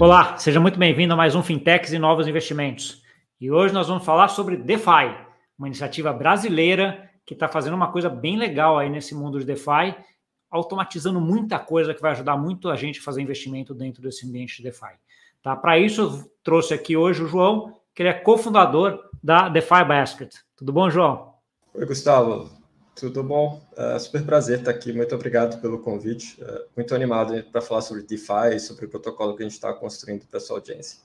Olá, seja muito bem-vindo a mais um Fintechs e Novos Investimentos. E hoje nós vamos falar sobre DeFi, uma iniciativa brasileira que está fazendo uma coisa bem legal aí nesse mundo de DeFi, automatizando muita coisa que vai ajudar muito a gente a fazer investimento dentro desse ambiente de DeFi. Tá? Para isso, eu trouxe aqui hoje o João, que ele é cofundador da DeFi Basket. Tudo bom, João? Oi, Gustavo. Tudo bom? É super prazer estar aqui. Muito obrigado pelo convite. É muito animado para falar sobre DeFi e sobre o protocolo que a gente está construindo para sua audiência.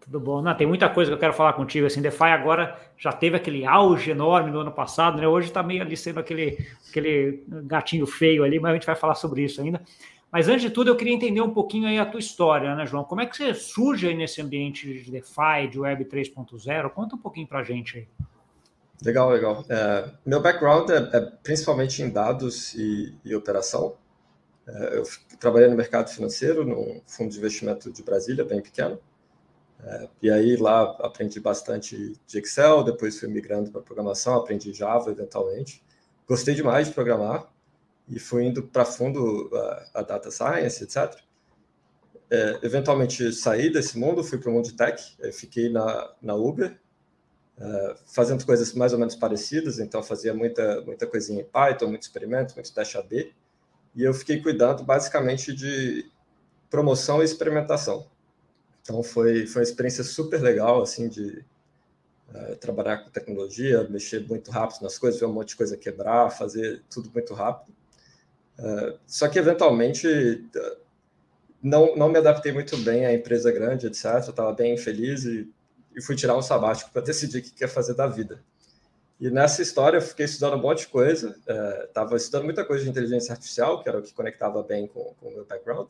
Tudo bom. Não, tem muita coisa que eu quero falar contigo. Assim, DeFi agora já teve aquele auge enorme no ano passado, né? Hoje está meio ali sendo aquele, aquele gatinho feio ali, mas a gente vai falar sobre isso ainda. Mas antes de tudo, eu queria entender um pouquinho aí a tua história, né, João? Como é que você surge aí nesse ambiente de DeFi, de Web 3.0? Conta um pouquinho para a gente aí. Legal, legal. É, meu background é, é, principalmente em dados e, e operação. É, eu trabalhei no mercado financeiro, num fundo de investimento de Brasília, bem pequeno. É, e aí lá aprendi bastante de Excel, depois fui migrando para programação, aprendi Java eventualmente. Gostei demais de programar e fui indo para fundo a, a, data science, etc. É, eventualmente saí desse mundo, fui para o mundo de tech, fiquei na, na Uber, Uh, fazendo coisas mais ou menos parecidas, então fazia muita, muita coisinha em Python, muito experimento, muito teste AB, e eu fiquei cuidando basicamente de promoção e experimentação. Então foi, foi uma experiência super legal, assim, de uh, trabalhar com tecnologia, mexer muito rápido nas coisas, ver um monte de coisa quebrar, fazer tudo muito rápido. Uh, só que eventualmente não, não me adaptei muito bem à empresa grande, etc. Eu estava bem infeliz e e fui tirar um sabático para decidir o que quer fazer da vida. E nessa história eu fiquei estudando um monte de coisa, estava é, estudando muita coisa de inteligência artificial, que era o que conectava bem com, com o meu background,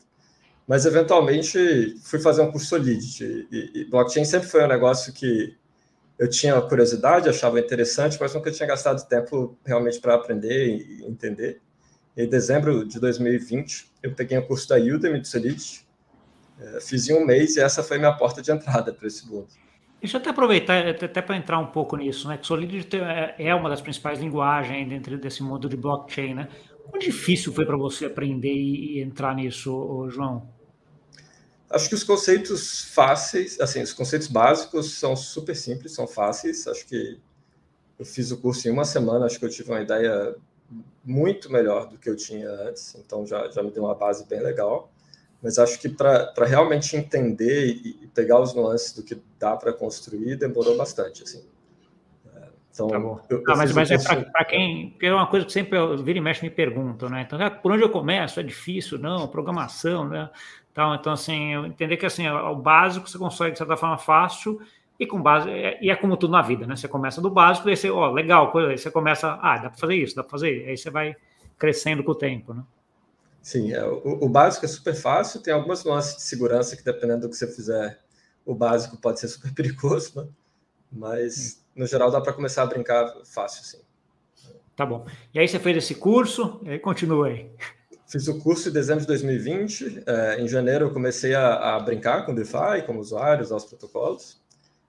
mas eventualmente fui fazer um curso Solidity. E, e blockchain sempre foi um negócio que eu tinha curiosidade, achava interessante, mas nunca tinha gastado tempo realmente para aprender e entender. Em dezembro de 2020, eu peguei um curso da Udemy de Solidity, é, fiz em um mês e essa foi minha porta de entrada para esse mundo. Deixa eu até aproveitar, até para entrar um pouco nisso, né? Que Solidity é, é uma das principais linguagens dentro desse mundo de blockchain, né? Quão difícil foi para você aprender e entrar nisso, João? Acho que os conceitos fáceis, assim, os conceitos básicos são super simples, são fáceis. Acho que eu fiz o curso em uma semana, acho que eu tive uma ideia muito melhor do que eu tinha antes, então já, já me deu uma base bem legal mas acho que para realmente entender e, pegar os nuances do que dá para construir demorou bastante, assim. É, então, tá bom. Eu, eu ah, mas, mas é para quem. Porque é uma coisa que sempre eu vira e mexe me perguntam, né? Então, ah, por onde eu começo? É difícil? Não, programação, né? Então, então assim, eu entender que assim, o básico você consegue, de certa forma, fácil, e com base, é, e é como tudo na vida, né? Você começa do básico, aí você, ó, legal, coisa, aí você começa, ah, dá para fazer isso, dá para fazer, aí você vai crescendo com o tempo, né? Sim, é, o, o, básico é super fácil, tem algumas nuances de segurança que, dependendo do que você fizer, o básico pode ser super perigoso, né? mas no geral dá para começar a brincar fácil, sim. Tá bom. E aí você fez esse curso, e aí continua aí. Fiz o curso em dezembro de 2020. É, em janeiro eu comecei a, a, brincar com DeFi, como usuário, usar os protocolos.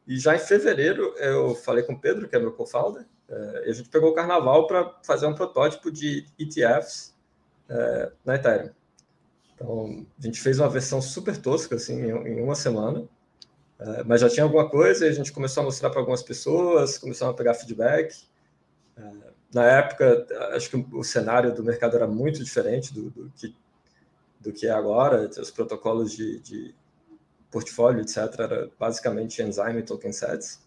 E já em fevereiro eu falei com o Pedro, que é meu co-founder, é, e a gente pegou o carnaval para fazer um protótipo de ETFs é, na Ethereum. Então, a gente fez uma versão super tosca, assim, em, uma semana, é, mas já tinha alguma coisa e a gente começou a mostrar para algumas pessoas, começamos a pegar feedback. É, na época, acho que o cenário do mercado era muito diferente do, do que, do que é agora, os protocolos de, de portfólio, etc., era basicamente Enzyme e Token Sets.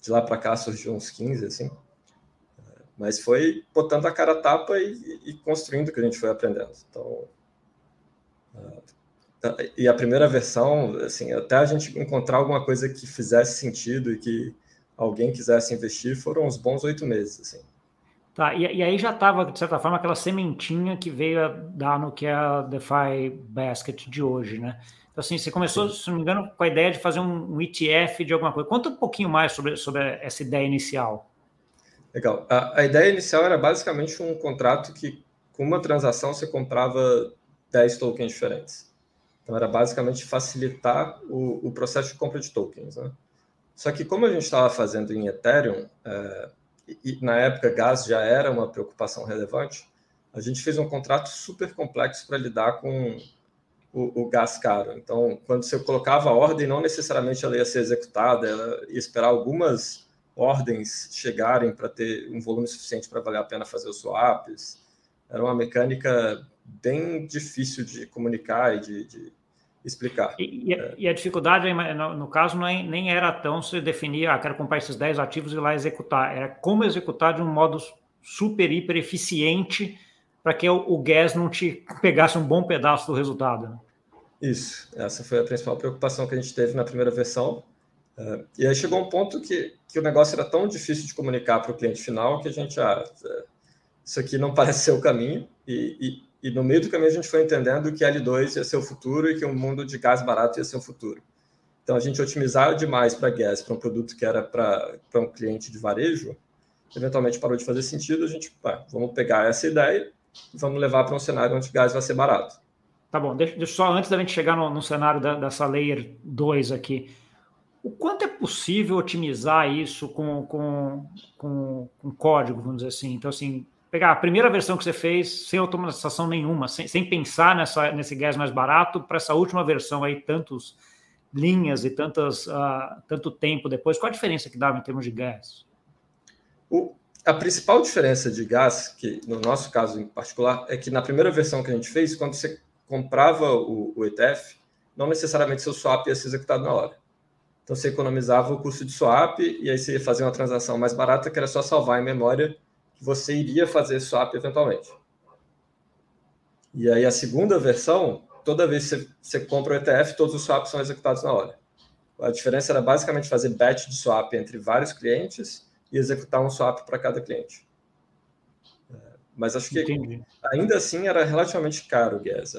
De lá para cá surgiu uns 15, assim. Mas foi botando a cara a tapa e, e construindo o que a gente foi aprendendo. Então, uh, e a primeira versão, assim, até a gente encontrar alguma coisa que fizesse sentido e que alguém quisesse investir, foram uns bons oito meses, assim. Tá, e, e, aí já estava, de certa forma, aquela sementinha que veio a dar no que é a DeFi Basket de hoje, né? Então, assim, você começou, Sim. se não me engano, com a ideia de fazer um, um ETF de alguma coisa. Conta um pouquinho mais sobre, sobre essa ideia inicial. Legal. A, a, ideia inicial era basicamente um contrato que, com uma transação, você comprava 10 tokens diferentes. Então, era basicamente facilitar o, o processo de compra de tokens. Né? Só que, como a gente estava fazendo em Ethereum, é, e, na época gas já era uma preocupação relevante, a gente fez um contrato super complexo para lidar com o, o, gás caro. Então, quando você colocava a ordem, não necessariamente ela ia ser executada, ela ia esperar algumas ordens chegarem para ter um volume suficiente para valer a pena fazer os swaps. Era uma mecânica bem difícil de comunicar e de, de explicar. E, e, é. e, a dificuldade, no, no caso, é, nem era tão se definir, ah, quero comprar esses 10 ativos e lá executar. Era como executar de um modo super, hiper eficiente para que o, o gas não te pegasse um bom pedaço do resultado. Né? Isso, essa foi a principal preocupação que a gente teve na primeira versão. Uh, e aí chegou um ponto que, que o negócio era tão difícil de comunicar para o cliente final que a gente, ah, é, isso aqui não parece ser o caminho. E, e, e, no meio do caminho a gente foi entendendo que L2 ia ser o futuro e que o mundo de gás barato ia ser o futuro. Então a gente otimizava demais para gas, para um produto que era para um cliente de varejo, eventualmente parou de fazer sentido. A gente, pá, vamos pegar essa ideia e vamos levar para um cenário onde gás vai ser barato. Tá bom, deixa, deixa só antes da gente chegar no, no cenário da, dessa layer 2 aqui. O quanto é possível otimizar isso com, com, com, com, código, vamos dizer assim? Então, assim, pegar a primeira versão que você fez sem automatização nenhuma, sem, sem pensar nessa, nesse gás mais barato, para essa última versão aí, tantos linhas e tantas, uh, tanto tempo depois, qual a diferença que dava em termos de gás? O, a principal diferença de gás, que no nosso caso em particular, é que na primeira versão que a gente fez, quando você comprava o, o ETF, não necessariamente seu swap ia ser executado na hora. Então você economizava o custo de swap e aí você ia fazer uma transação mais barata que era só salvar em memória que você iria fazer swap eventualmente. E aí a segunda versão, toda vez que você, compra o ETF, todos os swaps são executados na hora. A diferença era basicamente fazer batch de swap entre vários clientes e executar um swap para cada cliente. É, mas acho que Entendi. ainda assim era relativamente caro o gas.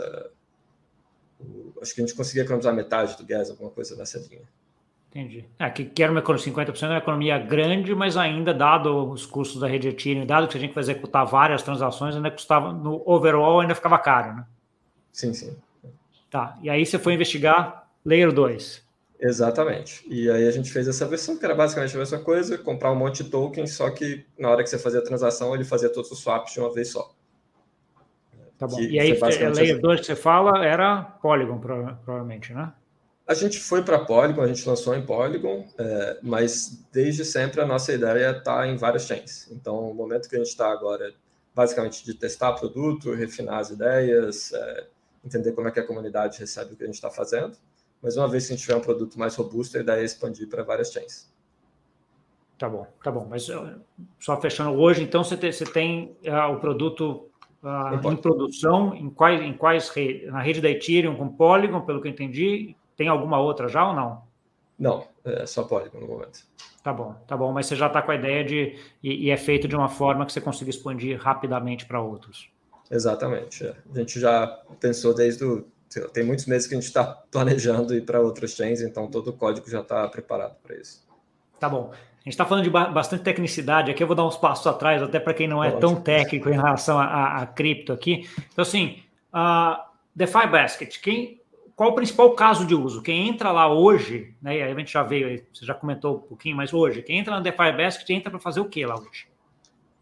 Acho que a gente conseguia economizar metade do gas, alguma coisa nessa linha. Entendi. É, que, que era uma economia, 50% é uma economia grande, mas ainda, dado os custos da rede Ethereum, dado que a gente vai executar várias transações, ainda custava, no overall, ainda ficava caro, né? Sim, sim. Tá, e aí você foi investigar Layer 2. Exatamente. E aí a gente fez essa versão, que era basicamente a mesma coisa, comprar um monte de tokens, só que na hora que você fazia a transação, ele fazia todos os swaps de uma vez só. Tá bom. Que e aí, a Layer 2 que você fala era Polygon, provavelmente, né? A gente foi para Polygon, a gente lançou em Polygon, é, mas desde sempre a nossa ideia está em várias chains. Então, o momento que a gente está agora é basicamente de testar produto, refinar as ideias, é, entender como é que a comunidade recebe o que a gente está fazendo. Mas uma vez que a gente tiver um produto mais robusto, a ideia é expandir para várias chains. Tá bom, tá bom. Mas só fechando hoje, então você tem, você tem uh, o produto uh, em produção em quais, em quais redes? Na rede da Ethereum com Polygon, pelo que eu entendi, tem alguma outra já ou não? Não, é só Polygon no momento. Tá bom, tá bom, mas você já está com a ideia de. E, e, é feito de uma forma que você consiga expandir rapidamente para outros. Exatamente. É. A gente já pensou desde o. Tem muitos meses que a gente está planejando ir para outras chains, então todo o código já está preparado para isso. Tá bom. A gente está falando de bastante tecnicidade aqui, eu vou dar uns passos atrás, até para quem não é tão técnico em relação a, a, a cripto aqui. Então, assim, a DeFi Basket, quem qual o principal caso de uso? Quem entra lá hoje, né? A gente já veio, você já comentou um pouquinho, mas hoje, quem entra no DeFi Basket entra para fazer o que lá hoje?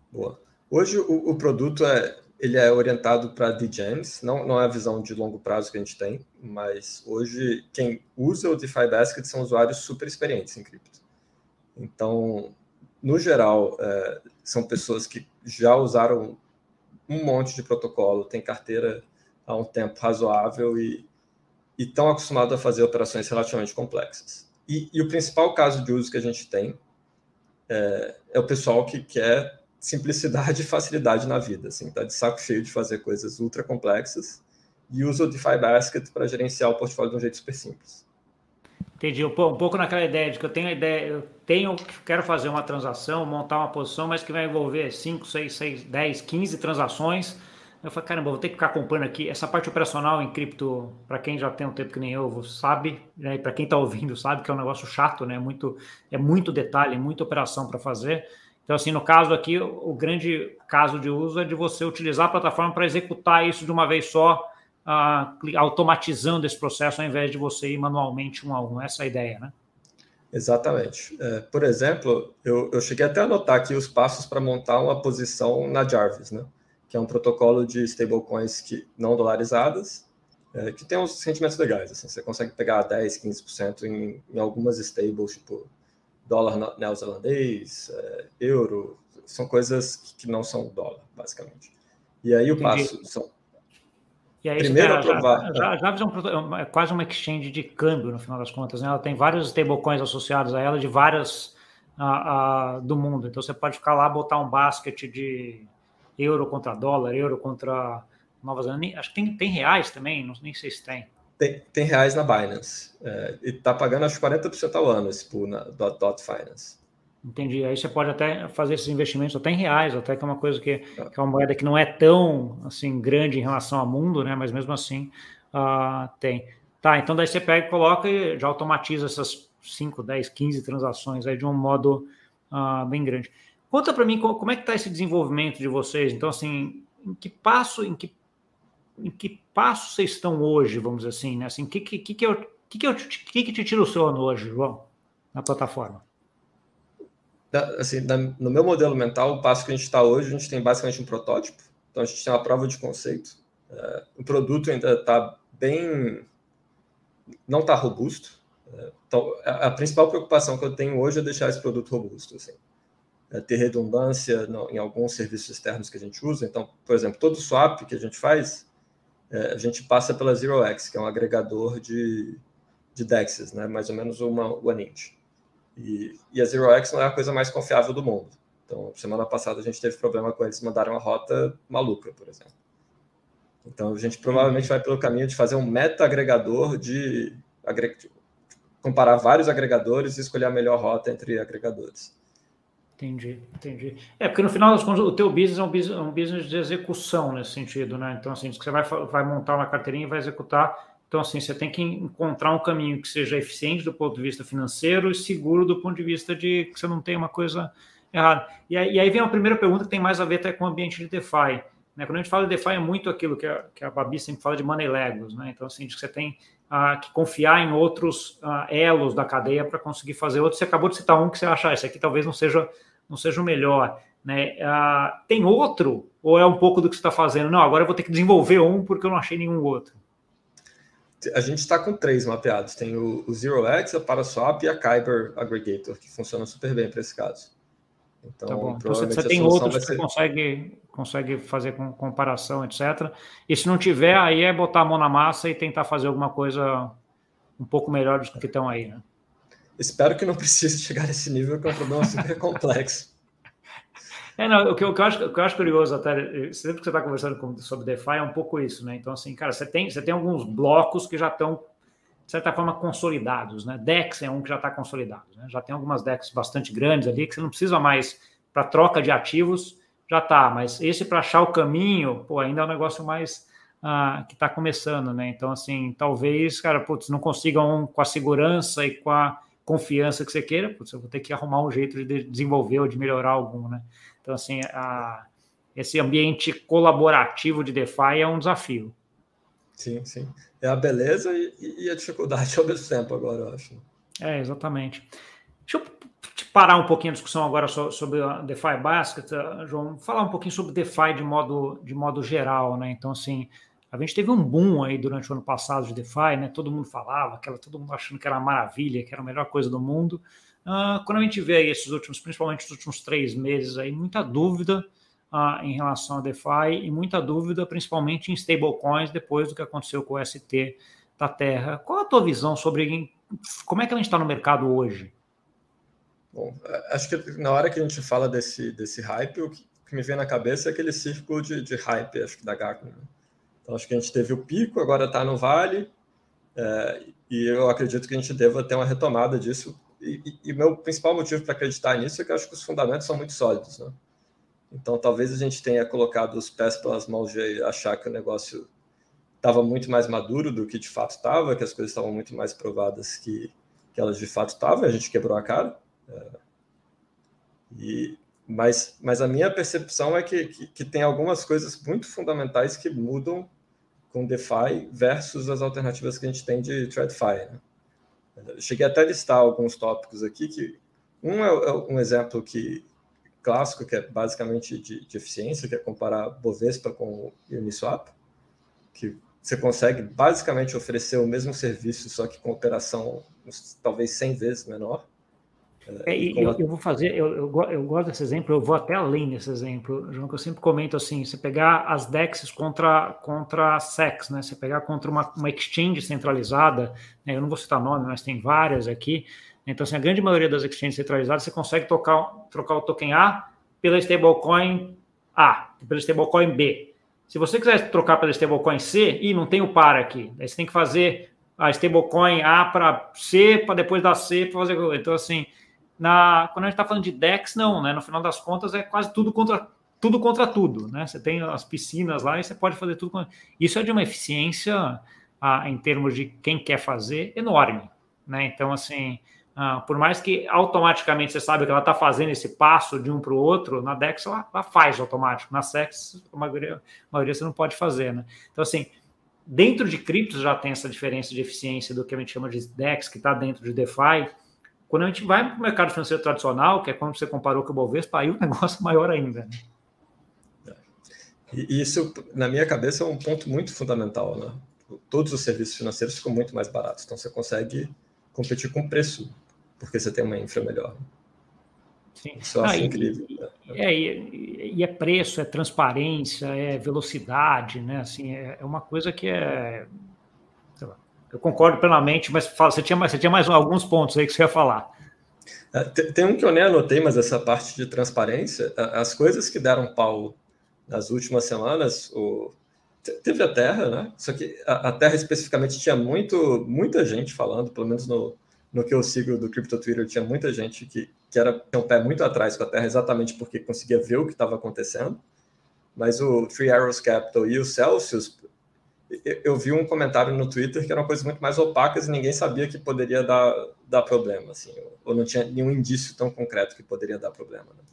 Boa. Hoje o, o, produto é ele é orientado para DGEMs, não, não é a visão de longo prazo que a gente tem, mas hoje quem usa o DeFi Basket são usuários super experientes em cripto. Então, no geral, é, são pessoas que já usaram um monte de protocolo, tem carteira há um tempo razoável e e estão acostumados a fazer operações relativamente complexas. E, e, o principal caso de uso que a gente tem é, é o pessoal que quer simplicidade e facilidade na vida, assim, tá de saco cheio de fazer coisas ultra complexas e usa o DeFi Basket para gerenciar o portfólio de um jeito super simples. Entendi, um pouco naquela ideia de que eu tenho a ideia, eu tenho, quero fazer uma transação, montar uma posição, mas que vai envolver 5, 6, 6, 10, 15 transações, eu falei, caramba, vou ter que ficar acompanhando aqui. Essa parte operacional em cripto, para quem já tem um tempo que nem eu, sabe, né? para quem está ouvindo, sabe que é um negócio chato, né? Muito, é muito detalhe, muita operação para fazer. Então, assim, no caso aqui, o grande caso de uso é de você utilizar a plataforma para executar isso de uma vez só, uh, automatizando esse processo, ao invés de você ir manualmente um a um. Essa é a ideia, né? Exatamente. É, por exemplo, eu, eu cheguei até a anotar aqui os passos para montar uma posição na Jarvis, né? Que é um protocolo de stablecoins que não dolarizadas. é, que tem uns rendimentos legais. Assim, você consegue pegar 10, 15% em, em algumas stables, tipo dólar neozelandês, é, euro, são coisas que não são dólar, basicamente. E aí o passo são. E aí, Primeiro já, aprovar. Já, já, já é quase uma exchange de câmbio, no final das contas. Né? Ela tem vários stablecoins associados a ela de várias uh, uh, do mundo. Então você pode ficar lá, botar um basket de euro contra dólar, euro contra Nova Zelândia. Acho que tem, tem reais também, não, nem sei se tem. Tem, tem reais na Binance. É, e está pagando acho 40% ao ano esse pool na Dot, Dot Finance. Entendi. Aí você pode até fazer esses investimentos até em reais, até que é uma coisa que, tá. que é uma moeda que não é tão assim grande em relação ao mundo, né? Mas mesmo assim uh, tem. Tá, então daí você pega e coloca e já automatiza essas 5, 10, 15 transações aí de um modo uh, bem grande. Conta para mim como é que está esse desenvolvimento de vocês. Então, assim, em que passo, em que em que passo vocês estão hoje, vamos dizer assim, né? Assim, que, que, que, que, eu, que, que, eu, que, que te tira o sono hoje, João, na plataforma? Assim, no meu modelo mental, o passo que a gente está hoje, a gente tem basicamente um protótipo. Então, a gente tem uma prova de conceito. É, o produto ainda está bem... não está robusto. É, então, a, a, principal preocupação que eu tenho hoje é deixar esse produto robusto. Assim. É ter redundância no, em alguns serviços externos que a gente usa. Então, por exemplo, todo swap que a gente faz, é, a gente passa pela ZeroX, que é um agregador de, de DEXs, né? mais ou menos uma OneInch. E, e a ZeroX não é a coisa mais confiável do mundo. Então, semana passada a gente teve problema com eles mandaram uma rota maluca, por exemplo. Então, a gente provavelmente vai pelo caminho de fazer um meta-agregador de comparar vários agregadores e escolher a melhor rota entre agregadores. Entendi, entendi. É, porque no final das contas, o teu business é um business, é um business de execução nesse sentido, né? Então, assim, você vai, vai montar uma carteirinha e vai executar. Então, assim, você tem que encontrar um caminho que seja eficiente do ponto de vista financeiro e seguro do ponto de vista de que você não tem uma coisa errada. E aí, e aí vem a primeira pergunta que tem mais a ver até com o ambiente de DeFi. Né? Quando a gente fala de DeFi, é muito aquilo que a, que a Babi sempre fala de money legos, né? Então, assim, você tem que confiar em outros elos da cadeia para conseguir fazer outros. Você acabou de citar um que você acha, ah, esse aqui talvez não seja, não seja o melhor. Né? Tem outro? Ou é um pouco do que você está fazendo? Não, agora eu vou ter que desenvolver um porque eu não achei nenhum outro. A gente está com três mapeados. Tem o, o ZeroX, a Paraswap e a Kyber Aggregator, que funciona super bem para esse caso. Então, tá bom. então você tem outros que ser... você consegue, consegue fazer com comparação, etc. E se não tiver, aí é botar a mão na massa e tentar fazer alguma coisa um pouco melhor do que estão aí, né? Espero que não precise chegar nesse nível, que é um problema super complexo. É, não, o, que, o, que eu acho, que eu acho curioso, até sempre que você está conversando com, sobre DeFi, é um pouco isso, né? Então, assim, cara, você tem, você tem alguns blocos que já estão de certa forma, consolidados. Né? DEX é um que já está consolidado. Né? Já tem algumas DEX bastante grandes ali que você não precisa mais para troca de ativos, já está. Mas esse para achar o caminho, pô, ainda é um negócio mais ah, que está começando. Né? Então, assim, talvez, cara, putz, não consigam com a segurança e com a confiança que você queira, putz, eu vou ter que arrumar um jeito de desenvolver ou de melhorar algum. Né? Então, assim, a, esse ambiente colaborativo de DeFi é um desafio. Sim, sim. É a beleza e, e, a dificuldade ao mesmo tempo, agora, eu acho. É, exatamente. Deixa eu parar um pouquinho a discussão agora sobre a DeFi Basket, eh, João, falar um pouquinho sobre DeFi de modo, de modo geral, né? Então, assim, a gente teve um boom aí durante o ano passado de DeFi, né? Todo mundo falava, aquela, todo mundo achando que era uma maravilha, que era a melhor coisa do mundo. Uh, quando a gente vê aí esses últimos, principalmente os últimos três meses aí, muita dúvida em relação a DeFi e muita dúvida, principalmente em stablecoins, depois do que aconteceu com o ST da Terra. Qual a tua visão sobre como é que a gente está no mercado hoje? Bom, acho que na hora que a gente fala desse, desse hype, o que, me vem na cabeça é aquele círculo de, de hype, acho que da Gartner. Né? Então, acho que a gente teve o pico, agora está no vale, é, e eu acredito que a gente deva ter uma retomada disso. E, meu principal motivo para acreditar nisso é que eu acho que os fundamentos são muito sólidos. Né? Então, talvez a gente tenha colocado os pés pelas mãos de achar que o negócio estava muito mais maduro do que de fato estava, que as coisas estavam muito mais provadas que, que elas de fato estavam, e a gente quebrou a cara. É, e, mas, mas a minha percepção é que, que, que, tem algumas coisas muito fundamentais que mudam com DeFi versus as alternativas que a gente tem de TradFi. Né? cheguei até a listar alguns tópicos aqui, que um é, é um exemplo que, clássico, que é basicamente de, de eficiência, que é comparar Bovespa com Uniswap, que você consegue basicamente oferecer o mesmo serviço, só que com operação talvez 100 vezes menor. É, e eu, eu, vou fazer, eu, eu, eu, gosto desse exemplo, eu vou até além desse exemplo, João, que eu sempre comento assim, você pegar as DEXs contra, contra a SEX, né? Você pegar contra uma, uma exchange centralizada, né? eu não vou citar nome, mas tem várias aqui. Então, assim, a grande maioria das exchanges centralizadas, você consegue tocar, trocar o token A pela stablecoin A, pela stablecoin B. Se você quiser trocar pela stablecoin C, e não tem o par aqui, aí você tem que fazer a stablecoin A para C, para depois da C, para fazer. Então, assim, na, quando a gente está falando de DEX, não, né? No final das contas, é quase tudo contra tudo contra tudo, né? Você tem as piscinas lá e você pode fazer tudo. Com... Isso é de uma eficiência ah, em termos de quem quer fazer enorme, né? Então, assim, ah, por mais que automaticamente você sabe que ela está fazendo esse passo de um para o outro, na DEX ela, ela, faz automático, na SEX a maioria, a maioria você não pode fazer, né? Então, assim, dentro de criptos já tem essa diferença de eficiência do que a gente chama de DEX, que está dentro de DeFi, quando a gente vai para o mercado financeiro tradicional, que é quando você comparou com o Bovespa, aí o negócio é maior ainda. Né? E isso, na minha cabeça, é um ponto muito fundamental. Né? Todos os serviços financeiros ficam muito mais baratos, então você consegue competir com preço, porque você tem uma infra melhor. Sim. Isso eu acho ah, incrível. E, né? é, e, e, é preço, é transparência, é velocidade, né? Assim, é, é uma coisa que é eu concordo plenamente, mas fala, você, tinha mais, você tinha mais alguns pontos aí que você ia falar. É, tem um que eu nem anotei, mas essa parte de transparência, as coisas que deram pau nas últimas semanas, o, teve a Terra, né? Só que a, a, Terra especificamente tinha muito, muita gente falando, pelo menos no, no que eu sigo do Crypto Twitter, tinha muita gente que, que era, tinha um pé muito atrás com a Terra, exatamente porque conseguia ver o que estava acontecendo. Mas o Three Arrows Capital e o Celsius eu vi um comentário no Twitter que era uma coisa muito mais opaca e ninguém sabia que poderia dar, dar problema, assim, ou não tinha nenhum indício tão concreto que poderia dar problema. Né?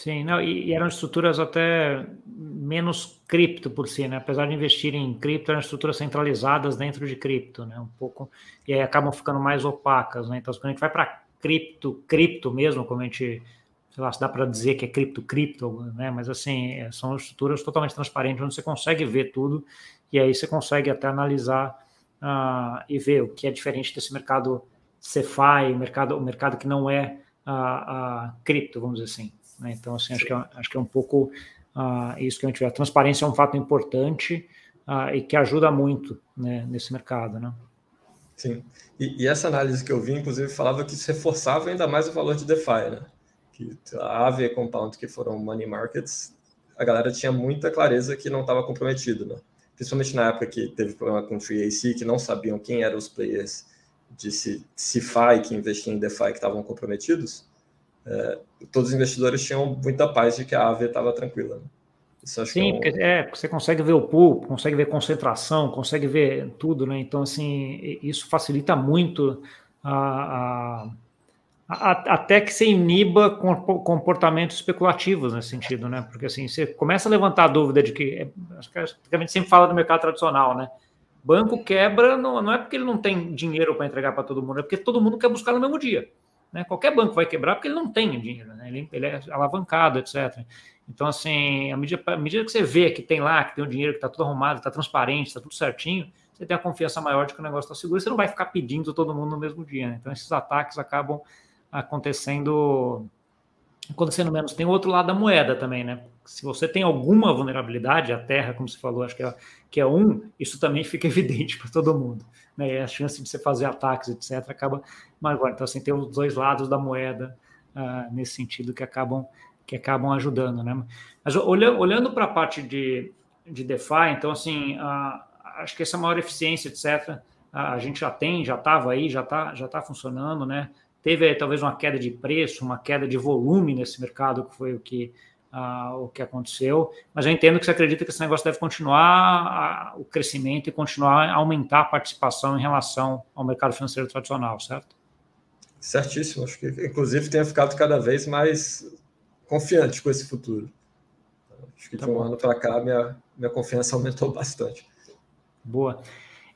Sim, não, e, eram estruturas até menos cripto por si, né? Apesar de investirem em cripto, eram estruturas centralizadas dentro de cripto, né? Um pouco, e aí acabam ficando mais opacas, né? Então, quando a gente vai para cripto, cripto mesmo, como a gente, sei lá, se dá para dizer que é cripto, cripto, né? Mas assim, é, são estruturas totalmente transparentes, onde você consegue ver tudo e aí você consegue até analisar uh, e ver o que é diferente desse mercado CeFi, mercado, o mercado que não é uh, uh, cripto, vamos dizer assim. Né? Então, assim, acho que, é, acho que é um pouco isso que a gente vê. A transparência é um fato importante e que ajuda muito né, nesse mercado, né? Sim. E, e, essa análise que eu vi, inclusive, falava que isso reforçava ainda mais o valor de DeFi, né? Que a Aave e a Compound, que foram money markets, a galera tinha muita clareza que não estava comprometido, né? principalmente na época que teve problema com o FreeAC, que não sabiam quem eram os players de CeFi que investiam em DeFi que estavam comprometidos, é, todos os investidores tinham muita paz de que a AVE estava tranquila. Né? Sim, é, um... porque, é, você consegue ver o pool, consegue ver concentração, consegue ver tudo, né? Então, assim, isso facilita muito a, a até que você iniba comportamentos especulativos nesse sentido, né? Porque assim, você começa a levantar a dúvida de que, acho que a gente sempre fala do mercado tradicional, né? Banco quebra não, não é porque ele não tem dinheiro para entregar para todo mundo, é porque todo mundo quer buscar no mesmo dia. Né? Qualquer banco vai quebrar porque ele não tem dinheiro, né? ele, ele é alavancado, etc. Então, assim, à medida, à medida que você vê que tem lá, que tem o dinheiro, que está tudo arrumado, está transparente, está tudo certinho, você tem a confiança maior de que o negócio está seguro, você não vai ficar pedindo todo mundo no mesmo dia. Né? Então, esses ataques acabam acontecendo acontecendo menos. Tem o outro lado da moeda também, né? Se você tem alguma vulnerabilidade, a terra, como você falou, acho que é, que é um, isso também fica evidente para todo mundo. Né? A chance de você fazer ataques, etc., acaba maior. Então, assim, tem os dois lados da moeda uh, nesse sentido que acabam, que acabam ajudando, né? Mas olhando, olhando para a parte de, de DeFi, então, assim, uh, acho que essa maior eficiência, etc., uh, a gente já tem, já estava aí, já está já tá funcionando, né? Teve talvez uma queda de preço, uma queda de volume nesse mercado, que foi o que, o que aconteceu. Mas eu entendo que você acredita que esse negócio deve continuar uh, o crescimento e continuar a aumentar a participação em relação ao mercado financeiro tradicional, certo? Certíssimo. Acho que, inclusive, tenha ficado cada vez mais confiante com esse futuro. Acho que tá de um bom. ano para cá, minha, minha confiança aumentou bastante. Boa.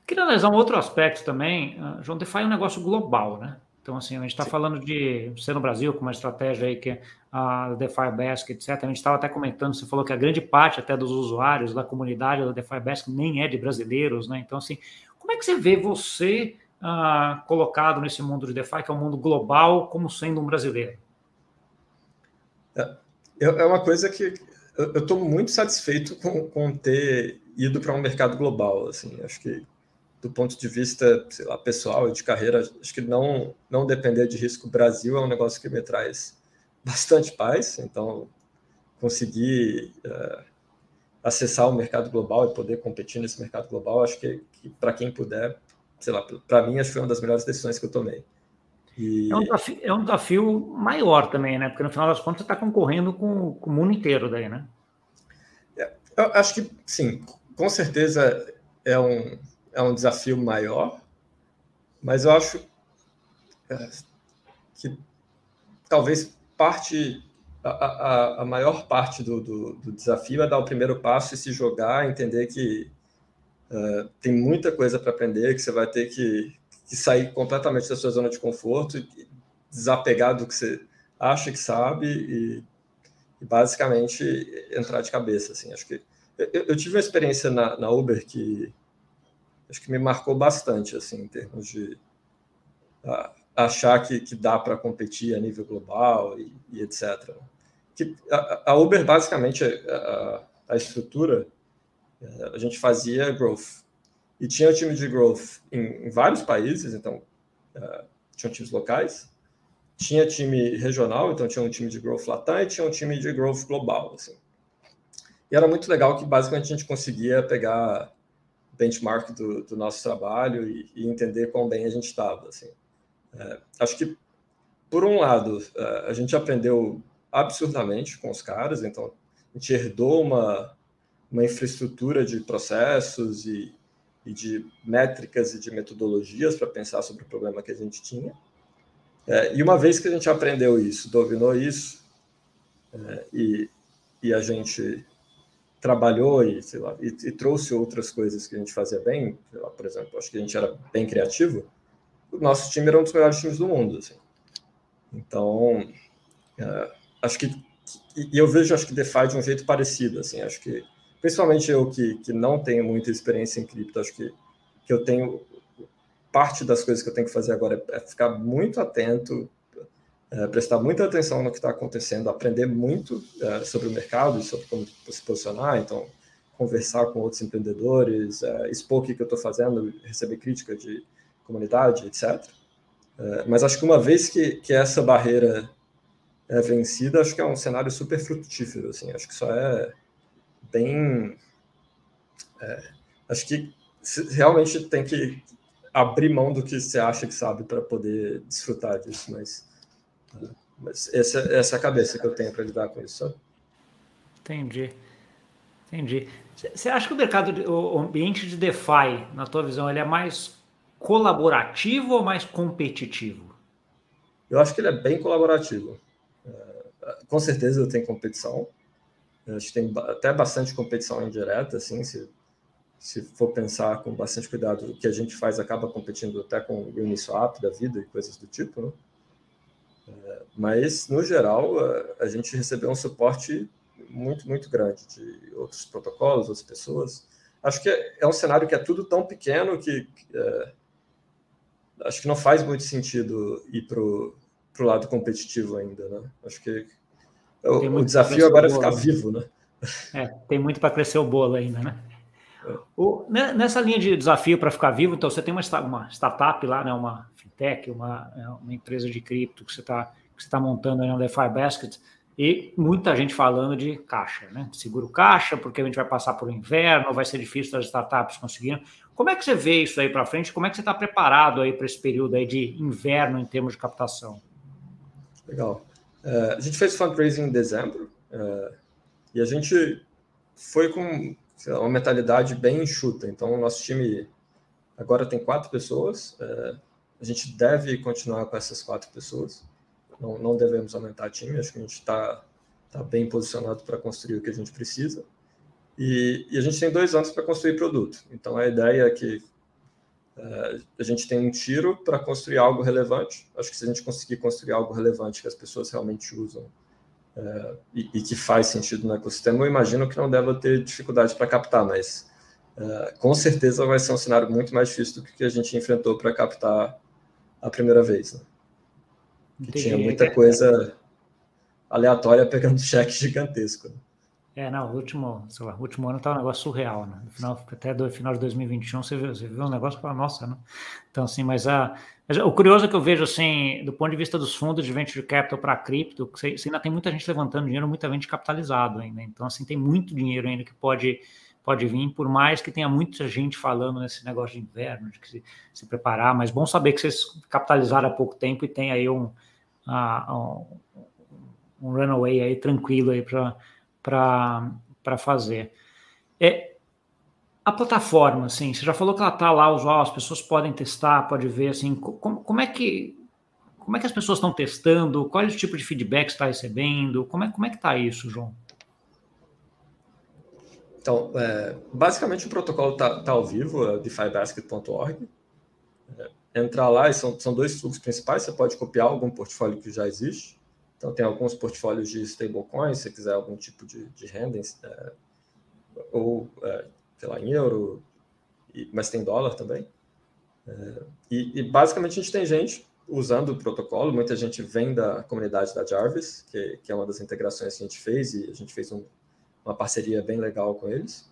Queria analisar um outro aspecto também. Uh, João, DeFi é um negócio global, né? Então, assim, a gente está falando de ser no Brasil com uma estratégia aí que é a DeFi Basket, etc. A gente estava até comentando, você falou que a grande parte até dos usuários da comunidade da DeFi Basket nem é de brasileiros, né? Então, assim, como é que você vê você ah, colocado nesse mundo de DeFi, que é um mundo global, como sendo um brasileiro? É, é uma coisa que eu estou muito satisfeito com, com ter ido para um mercado global, assim, acho que do ponto de vista, sei lá, pessoal e de carreira, acho que não, não depender de risco Brasil é um negócio que me traz bastante paz. Então, conseguir uh, acessar o mercado global e poder competir nesse mercado global, acho que, que para quem puder, sei lá, para mim, acho que foi uma das melhores decisões que eu tomei. E... É, um desafio, é, um desafio, maior também, né? Porque no final das contas você está concorrendo com, com, o mundo inteiro daí, né? É, eu acho que sim, com certeza é um, é um desafio maior, mas eu acho é, que talvez parte, a, a, a maior parte do, do, do, desafio é dar o primeiro passo e se jogar, entender que uh, tem muita coisa para aprender, que você vai ter que, que, sair completamente da sua zona de conforto desapegar do que você acha que sabe e, e basicamente entrar de cabeça. Assim, acho que eu, eu tive uma experiência na, na Uber que acho que me marcou bastante, assim, em termos de achar que, que dá para competir a nível global e, e etc. Que a, a, Uber, basicamente, a, a estrutura, eh, a gente fazia growth. E tinha time de growth em, em vários países, então, uh, tinha times locais, tinha time regional, então tinha um time de growth latam e tinha um time de growth global, assim. E era muito legal que, basicamente, a gente conseguia pegar benchmark do, do nosso trabalho e, e, entender quão bem a gente estava. Assim. É, acho que, por um lado, é, a gente aprendeu absurdamente com os caras, então a gente herdou uma, uma infraestrutura de processos e, e de métricas e de metodologias para pensar sobre o problema que a gente tinha. É, e uma vez que a gente aprendeu isso, dominou isso, é, e, e a gente trabalhou e, sei lá, e, e, trouxe outras coisas que a gente fazia bem, lá, por exemplo, acho que a gente era bem criativo, o nosso time era um dos melhores times do mundo, assim. Então, é, acho que e eu vejo acho que DeFi de um jeito parecido, assim, acho que principalmente eu que, que não tenho muita experiência em cripto, acho que, que eu tenho parte das coisas que eu tenho que fazer agora é, é ficar muito atento é, prestar muita atenção no que está acontecendo, aprender muito é, sobre o mercado e sobre como se posicionar, então conversar com outros empreendedores, é, expor o que, eu estou fazendo, receber crítica de comunidade, etc. É, mas acho que uma vez que, que essa barreira é vencida, acho que é um cenário super frutífero, assim, acho que só é bem... É, acho que realmente tem que abrir mão do que você acha que sabe para poder desfrutar disso, mas mas essa, essa é a cabeça que eu tenho para lidar com isso. Entendi. Entendi. Você acha que o mercado, o ambiente de DeFi, na tua visão, ele é mais colaborativo ou mais competitivo? Eu acho que ele é bem colaborativo. É, com certeza tem competição. acho que tem até bastante competição indireta, assim, se, se for pensar com bastante cuidado, o que a gente faz acaba competindo até com o Uniswap da vida e coisas do tipo, né? Mas, no geral, a, gente recebeu um suporte muito, muito grande de outros protocolos, outras pessoas. Acho que é, é um cenário que é tudo tão pequeno que é, acho que não faz muito sentido ir para o lado competitivo ainda, né? Acho que o, o desafio agora é ficar vivo, né? É, tem muito para crescer o bolo ainda, né? É. O, né, nessa linha de desafio para ficar vivo, então você tem uma, uma startup lá, né, uma fintech, uma, é, uma empresa de cripto que você está está montando aí no DeFi Basket, e muita gente falando de caixa, né? Seguro caixa, porque a gente vai passar por inverno, vai ser difícil das startups conseguirem. Como é que você vê isso aí para frente? Como é que você está preparado aí para esse período aí de inverno em termos de captação? Legal. Uh, a gente fez fundraising em dezembro uh, e a gente foi com lá, uma mentalidade bem enxuta. Então, o nosso time agora tem quatro pessoas. Uh, a gente deve continuar com essas quatro pessoas não, não devemos aumentar time, acho que a gente está tá bem posicionado para construir o que a gente precisa. E, e a gente tem dois anos para construir produto. Então a ideia é que É, a gente tem um tiro para construir algo relevante. Acho que se a gente conseguir construir algo relevante que as pessoas realmente usam é, e, e, que faz sentido no ecossistema, eu imagino que não deva ter dificuldade para captar, mas é, com certeza vai ser um cenário muito mais difícil do que a gente enfrentou para captar a primeira vez. Né? Que tinha muita coisa aleatória pegando cheque gigantesco. Né? É, não, o último, sei lá, o último ano tá um negócio surreal, né? No final, até do final de 2021 você viu, você viu um negócio para nossa, né? Então, assim, mas, a, mas o curioso é que eu vejo, assim, do ponto de vista dos fundos de venture capital para cripto, você, você ainda tem muita gente levantando dinheiro, muita gente capitalizado ainda. Então, assim, tem muito dinheiro ainda que pode pode vir, por mais que tenha muita gente falando nesse negócio de inverno, de que se, se preparar, mas bom saber que vocês capitalizaram há pouco tempo e tem aí um, uh, um, um runaway aí tranquilo aí para fazer. É, a plataforma, assim, você já falou que ela está lá, usual, as pessoas podem testar, pode ver, assim, como, como é que como é que as pessoas estão testando? Qual é o tipo de feedback está recebendo? Como é, como é que está isso, João? Então, é, basicamente o protocolo está tá ao vivo, é defibasket.org. É, entrar lá, e são, são dois fluxos principais, você pode copiar algum portfólio que já existe. Então, tem alguns portfólios de stablecoins, se quiser algum tipo de, de é, ou, é, sei lá, em euro, e, mas tem dólar também. É, e, e, basicamente a gente tem gente usando o protocolo, muita gente vem da comunidade da Jarvis, que, que é uma das integrações que a gente fez, e a gente fez um, uma parceria bem legal com eles.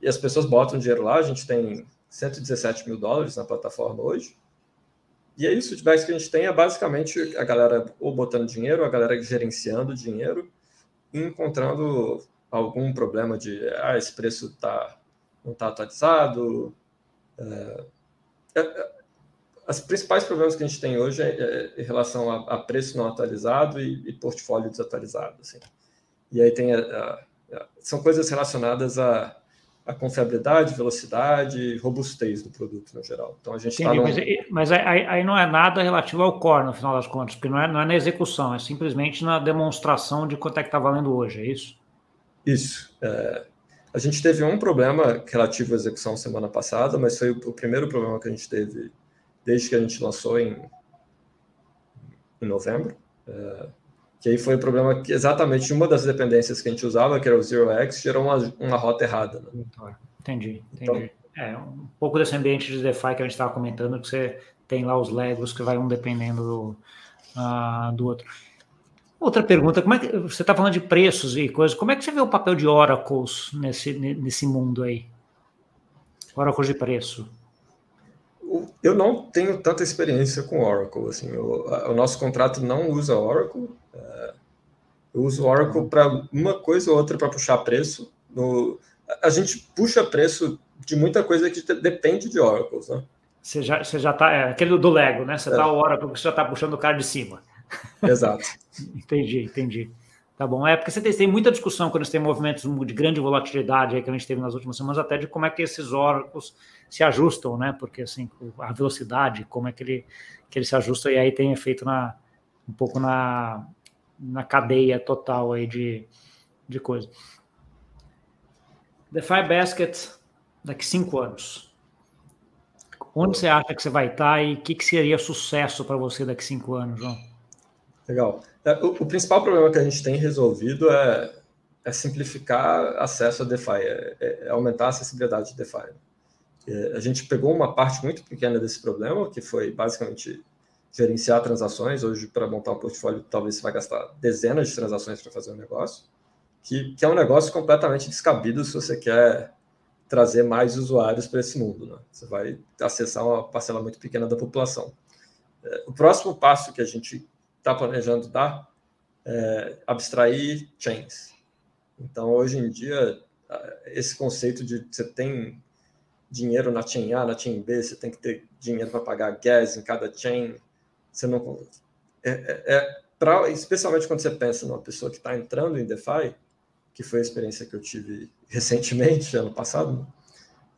E as pessoas botam dinheiro lá, a gente tem 117 mil dólares na plataforma hoje. E é isso, o feedback que a gente tem é basicamente a galera ou botando dinheiro, a galera gerenciando dinheiro e encontrando algum problema de, ah, esse preço tá, não está atualizado. É, é, é, as principais problemas que a gente tem hoje é, é em relação a, a, preço não atualizado e, e portfólio desatualizado. Assim. E aí tem a são coisas relacionadas à, à confiabilidade, velocidade, robustez do produto no geral. Então a gente está. Num... Mas, mas aí, aí, não é nada relativo ao core, no final das contas, porque não é, não é na execução, é simplesmente na demonstração de quanto é que está valendo hoje, é isso? Isso. É, a gente teve um problema relativo à execução semana passada, mas foi o, o primeiro problema que a gente teve desde que a gente lançou em, em novembro. É, que aí foi o problema que exatamente uma das dependências que a gente usava, que era o ZeroX, gerou uma, uma rota errada. Né? Entendi, entendi. Então, é, um pouco desse ambiente de DeFi que a gente estava comentando, que você tem lá os Legos que vai um dependendo do, uh, do outro. Outra pergunta, como é que você está falando de preços e coisas, como é que você vê o papel de oracles nesse, nesse mundo aí? Oracles de preço. Eu não tenho tanta experiência com Oracle. Assim, o, o nosso contrato não usa Oracle. É, eu uso Oracle para uma coisa ou outra para puxar preço. No, a gente puxa preço de muita coisa que depende de Oracle. Né? Você já, você já tá. É, aquele do Lego, né? Você é. tá o Oracle você já está puxando o cara de cima. Exato. entendi, entendi. Tá bom. É porque você tem, tem, muita discussão quando você tem movimentos de grande volatilidade que a gente teve nas últimas semanas, até de como é que esses órgãos se ajustam, né? Porque assim, a velocidade, como é que ele, que ele se ajusta, e aí tem efeito na, um pouco na, na cadeia total aí de, de coisa. DeFi Basket daqui cinco anos. Onde você acha que você vai estar e o que, que seria sucesso para você daqui cinco anos, João? Legal. É, o, o, principal problema que a gente tem resolvido é, é simplificar acesso a DeFi, é, é, é aumentar a acessibilidade de DeFi. É, a gente pegou uma parte muito pequena desse problema, que foi basicamente gerenciar transações. Hoje, para montar um portfólio, talvez você vai gastar dezenas de transações para fazer um negócio, que, que, é um negócio completamente descabido se você quer trazer mais usuários para esse mundo. Né? Você vai acessar uma parcela muito pequena da população. O próximo passo que a gente está planejando dar, é, abstrair chains. Então, hoje em dia, esse conceito de você tem dinheiro na chain A, na chain B, você tem que ter dinheiro para pagar gas em cada chain, você não é, é, é pra, especialmente quando você pensa numa pessoa que está entrando em DeFi, que foi a experiência que eu tive recentemente, ano passado,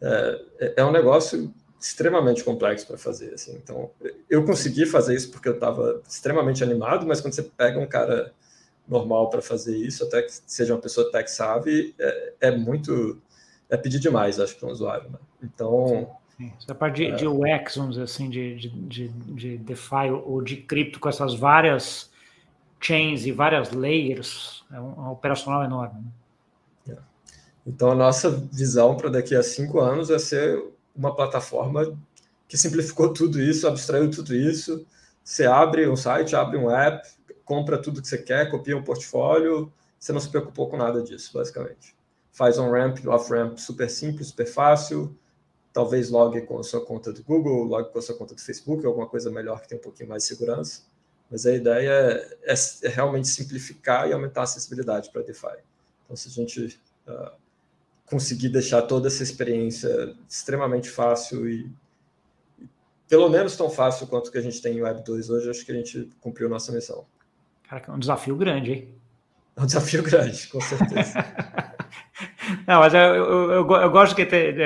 é, é, é um negócio extremamente complexo para fazer. Assim. Então, eu consegui fazer isso porque eu estava extremamente animado, mas quando você pega um cara normal para fazer isso, até que seja uma pessoa tech savvy, é, é muito. É pedir demais, acho, para um usuário. Né? Então, Sim, essa parte de, é. de UX, vamos dizer assim, de, de, de, de DeFi ou de cripto com essas várias chains e várias layers, é um, um operacional enorme. Né? É. Então, a nossa visão para daqui a cinco anos é ser uma plataforma que simplificou tudo isso, abstraiu tudo isso. Você abre um site, abre um app, compra tudo que você quer, copia um portfólio, você não se preocupou com nada disso, basicamente. Faz um ramp, off-ramp super simples, super fácil, talvez logue com a sua conta do Google, logue com a sua conta do Facebook, alguma coisa melhor que tem um pouquinho mais de segurança. Mas a ideia é, é, é realmente simplificar e aumentar a acessibilidade para DeFi. Então, se a gente uh, conseguir deixar toda essa experiência extremamente fácil e, pelo menos tão fácil quanto que a gente tem em Web 2 hoje, acho que a gente cumpriu nossa missão. Cara, é um desafio grande, hein? É um desafio grande, com certeza. Não, mas eu, eu, eu, eu gosto que ter,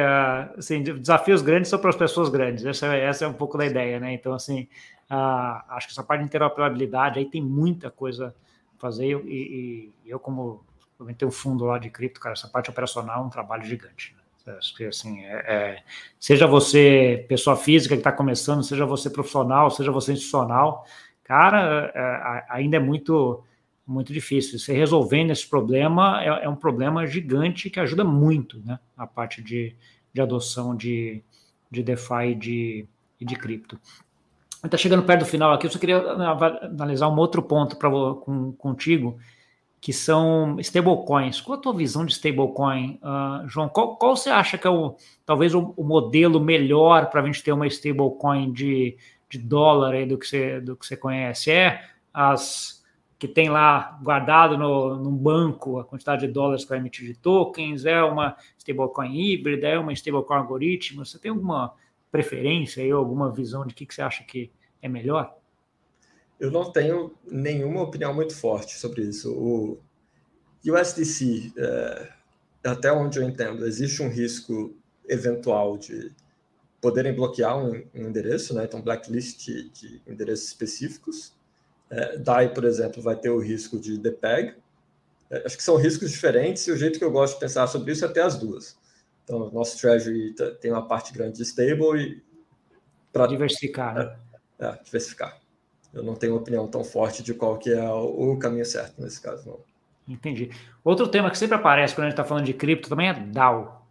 assim, desafios grandes são para as pessoas grandes. Essa, essa é um pouco da ideia, né? Então, assim, uh, acho que essa parte de interoperabilidade aí tem muita coisa a fazer. E, e eu, como tenho um fundo lá de cripto, cara, essa parte operacional é um trabalho gigante. Né? Acho que, assim, é, é, seja você pessoa física que está começando, seja você profissional, seja você institucional, cara, é, ainda é muito muito difícil. Você resolvendo esse problema é, é, um problema gigante que ajuda muito né, a parte de, de adoção de, de DeFi e de, de cripto. Está chegando perto do final aqui, eu só queria analisar um outro ponto pra, com, contigo, que são stablecoins. Qual a tua visão de stablecoin, uh, João? Qual, qual você acha que é o, talvez o, o modelo melhor para a gente ter uma stablecoin de, de dólar aí do que você, do que você conhece? É as que tem lá guardado no, banco a quantidade de dólares que vai emitir de tokens, é uma stablecoin híbrida, é uma stablecoin algoritmo. Você tem alguma preferência aí, alguma visão de que, que você acha que é melhor? Eu não tenho nenhuma opinião muito forte sobre isso. O USDC, é, até onde eu entendo, existe um risco eventual de poderem bloquear um, um endereço, né? então blacklist de, de endereços específicos. É, DAI, por exemplo, vai ter o risco de DPEG. É, acho que são riscos diferentes e o jeito que eu gosto de pensar sobre isso é ter as duas. Então, nosso Treasury tem uma parte grande de stable e... Para diversificar, né? É, é, diversificar. Eu não tenho opinião tão forte de qual que é o caminho certo nesse caso, não. Entendi. Outro tema que sempre aparece quando a gente está falando de cripto também é DAO.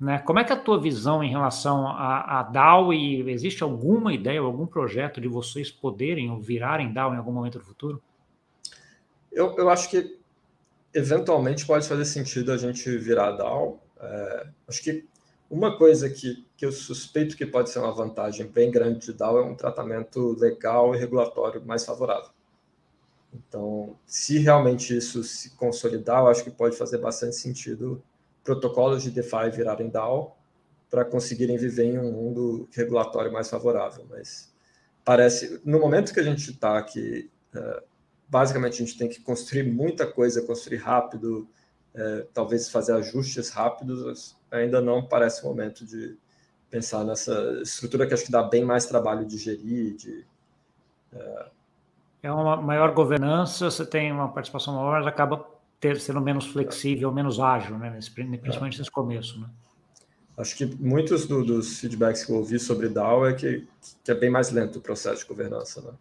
Né? Como é que é a tua visão em relação a, a DAO e existe alguma ideia, algum projeto de vocês poderem ou virarem DAO em algum momento do futuro? Eu, eu acho que eventualmente pode fazer sentido a gente virar DAO. É, acho que uma coisa que, que eu suspeito que pode ser uma vantagem bem grande de DAO é um tratamento legal e regulatório mais favorável. Então, se realmente isso se consolidar, eu acho que pode fazer bastante sentido protocolos de DeFi virarem DAO para conseguirem viver em um mundo regulatório mais favorável. Mas parece, no momento que a gente está aqui, é, basicamente a gente tem que construir muita coisa, construir rápido, é, talvez fazer ajustes rápidos, ainda não parece o momento de pensar nessa estrutura que acho que dá bem mais trabalho de gerir, de é, é uma maior governança, você tem uma participação maior, mas acaba ter, sendo menos flexível, menos ágil, né? principalmente é. nesse começo. Né? Acho que muitos do, dos feedbacks que eu ouvi sobre DAO é que, que, é bem mais lento o processo de governança. Né?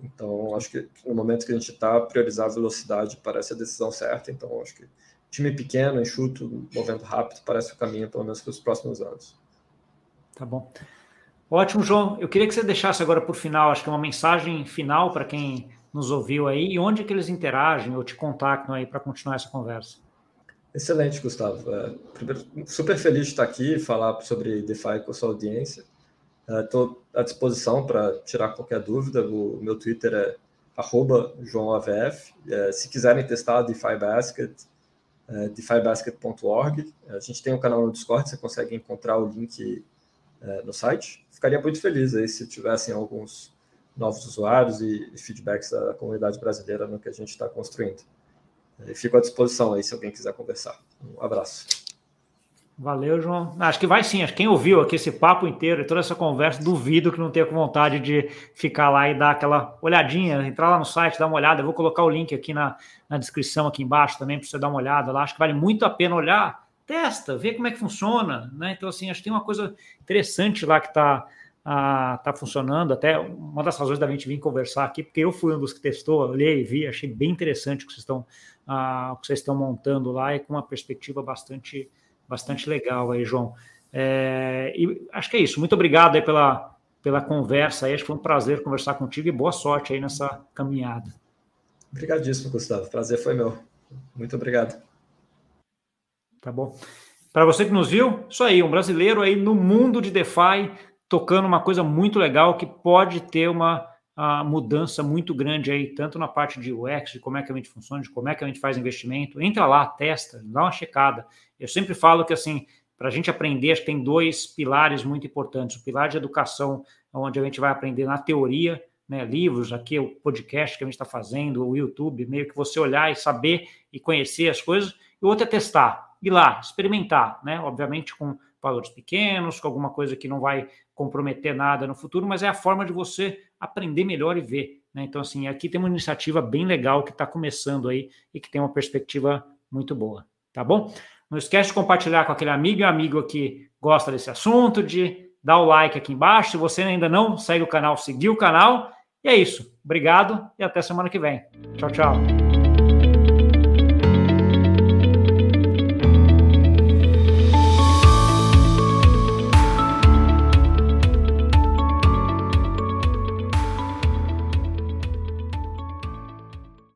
Então, acho que no momento que a gente está, priorizar a velocidade parece a decisão certa. Então, acho que time pequeno, enxuto, movendo rápido, parece o caminho, pelo menos para os próximos anos. Tá bom. Ótimo, João. Eu queria que você deixasse agora por final, acho que uma mensagem final para quem nos ouviu aí e onde que eles interagem ou te contactam aí para continuar essa conversa. Excelente, Gustavo. É, primeiro, super feliz de estar aqui e falar sobre DeFi com a sua audiência. Estou é, à disposição para tirar qualquer dúvida. O meu Twitter é JoãoAVF. É, se quiserem testar DeFi Basket, é, defibasket.org. A gente tem um canal no Discord, você consegue encontrar o link é, no site. Ficaria muito feliz aí se tivessem alguns novos usuários e, e feedbacks da comunidade brasileira no que a gente está construindo. E fico à disposição aí se alguém quiser conversar. Um abraço. Valeu, João. Acho que vai sim. Acho que quem ouviu aqui esse papo inteiro e toda essa conversa, duvido que não tenha com vontade de ficar lá e dar aquela olhadinha, entrar lá no site, dar uma olhada. Eu vou colocar o link aqui na, na descrição, aqui embaixo também, para você dar uma olhada lá. Acho que vale muito a pena olhar testa, vê como é que funciona, né? Então, assim, acho que tem uma coisa interessante lá que está tá funcionando. Até uma das razões da gente vir conversar aqui, porque eu fui um dos que testou, olhei e vi, achei bem interessante o que vocês estão, o que vocês estão montando lá e com uma perspectiva bastante, bastante legal aí, João. É, e acho que é isso. Muito obrigado aí pela, pela conversa aí. Acho que foi um prazer conversar contigo e boa sorte aí nessa caminhada. Obrigadíssimo, Gustavo. Prazer foi meu. Muito obrigado. Tá bom. Para você que nos viu, isso aí, um brasileiro aí no mundo de DeFi, tocando uma coisa muito legal que pode ter uma mudança muito grande aí, tanto na parte de UX, de como é que a gente funciona, de como é que a gente faz investimento. Entra lá, testa, dá uma checada. Eu sempre falo que assim, para a gente aprender, acho que tem dois pilares muito importantes. O pilar de educação, onde a gente vai aprender na teoria, né, livros, aqui o podcast que a gente está fazendo, o YouTube, meio que você olhar e saber e conhecer as coisas. E outro é testar, ir lá, experimentar, né? Obviamente com valores pequenos, com alguma coisa que não vai comprometer nada no futuro, mas é a forma de você aprender melhor e ver. Né? Então, assim, aqui tem uma iniciativa bem legal que está começando aí e que tem uma perspectiva muito boa, tá bom? Não esquece de compartilhar com aquele amigo e amigo que gosta desse assunto, de dar o like aqui embaixo. Se você ainda não segue o canal, seguir o canal. E é isso. Obrigado e até semana que vem. Tchau, tchau.